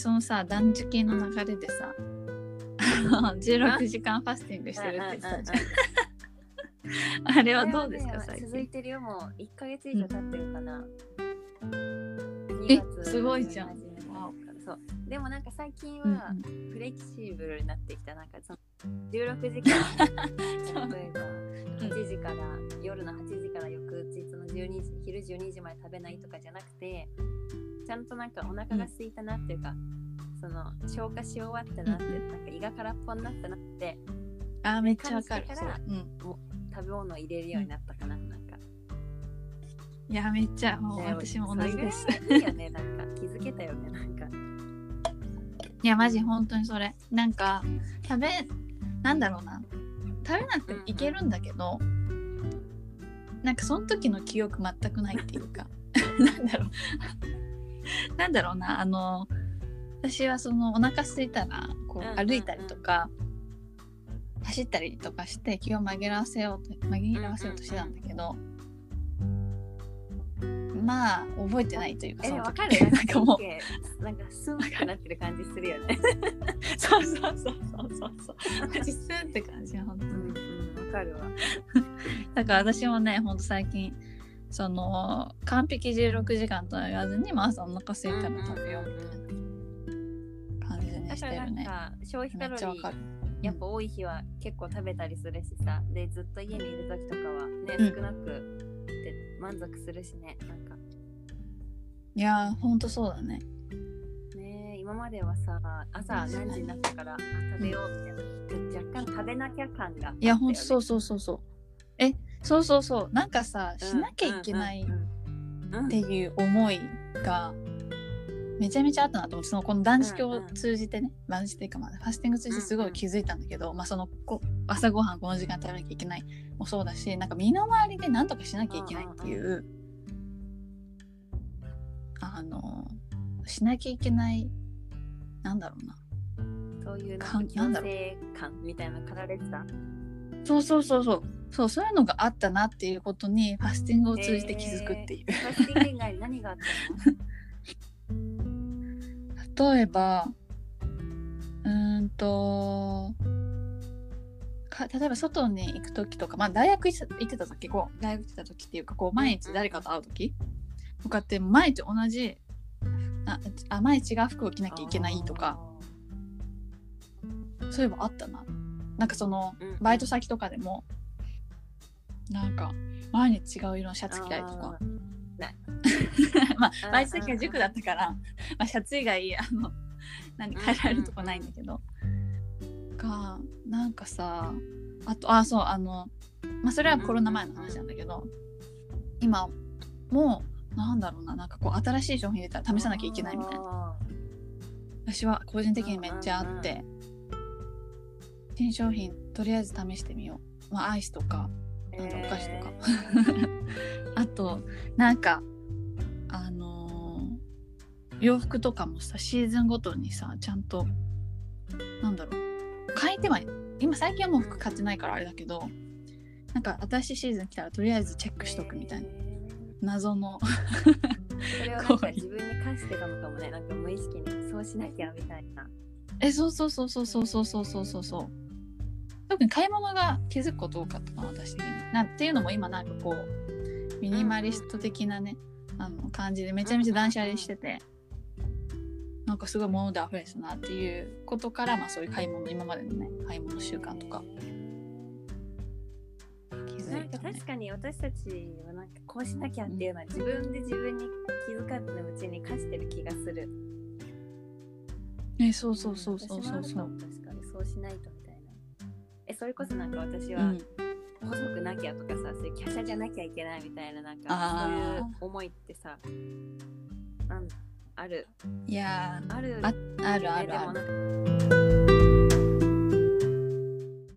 そのさ断食の流れでさ16時間ファスティングしてるって言ってたじゃん。あれはどうですか最続い近てるよ。もう1ヶ月以上経ってるかな、え2月すごいじゃん。そう。でもなんか最近うんはフレキシブルになってきた。なんかその16時間。例えば8時から夜の8時から翌日の12時昼12時まで食べないとかじゃなくてちゃんとなんかお腹が空いたなっていうか、その消化し終わったなって、うんなんか胃が空っぽになったなってあめっちゃわかるからそううん食べ物を入れるようになったかな、なんかいやめっちゃもうね私も同じです。いいいよねなんか気づけたよねなんか。いやマジ本当にそれ。なんか食べなんだろうな。食べなくてもいけるんだけど、なんかその時の記憶全くないっていうか。なんだろう なんだろうなあの私はそのお腹空いたらこう歩いたりとか、走ったりとかして気を紛らわせようと紛らわせようとしてたんだけど、まあ覚えてないというかえわかる。なんかもう なんかスンってなってる感じするよね。そうそうそうそうそう。そう。マジスンって感じ本当うんに。うんわかるわ。だから私もね、ほんと最近、その完璧16時間とは言わずに、まあ朝お腹空いたら食べようみたいな感じでね、だからなんしてるね。か消費めカロリー。やっぱ多い日は結構食べたりするしさでずっと家にいる時とかはね、うん少なくで満足するしねなんかいやー、ほんとそうだね。ね今まではさ朝何時になったからあ食べようみたいな若干食べなきゃ感がいや、ほんとそうそうそうそう。え、そうそうそう。なんかさ、しなきゃいけないっていう思いがめちゃめちゃあったなと思ってそのこの断食を通じてね、断食っていうかまあファスティング通じてすごい気づいたんだけど、まあそのこ朝ごはんこの時間食べなきゃいけない。もそうだしなんか身の回りで何とかしなきゃいけないっていう、あのしなきゃいけないなんだろうな。そういうかなん感みたいなのかられてた。そうそうそうそうそうそういうのがあったなっていうことにファスティングを通じて気づくっていう、ファスティング以外に何があったの？例えばうーんとか例えば外に行く時とか、まあ、大学行ってた時こう大学行ってた時っていうかこう毎日誰かと会う時とかって毎日同じああ毎日違う服を着なきゃいけないとかそういえばあったな。なんかそのうん。バイト先とかでもなんか毎日違う色のシャツ着たりとか。あ まあうんバイト先は塾だったから、まあ、シャツ以外あの何変えられるとこないんだけど、がなんかさあとあそうあのまあそれはコロナ前の話なんだけど、今もうなんだろうななんかこう新しい商品出たら試さなきゃいけないみたいな。な私は個人的にめっちゃあって、新商品とりあえず試してみよう、まあ、アイスとかなんだお菓子とか。あとなんかあのー洋服とかもさシーズンごとにさちゃんとなんだろう。変えてはい今最近はもう服買ってないからあれだけどなんか新しいシーズン来たらとりあえずチェックしとくみたいな。謎の。それをなんか自分に課してたのかもね。なんか無意識にそうしなきゃみたいな。えそうそうそうそうそうそうそうそうそうそう特に買い物が気づくこと多かったかな私的になんっていうのも今なんかこうミニマリスト的なね、あの感じでめちゃめちゃ断捨離してて、なんかすごい物で溢れてたなっていうことから、まあ、そういう買い物今までのね買い物習慣とか。気づない確かに私たちはなんかこうしなきゃっていうのは自分で自分に気づかぬうちに課してる気がする。えそうそうそうそうそうそう。確かにそうしないとみたいそれこそなんか私はうん。細くなきゃとかさそういう華奢じゃなきゃいけないみたいななんかそういう思いってさある？いやあるーああるあるある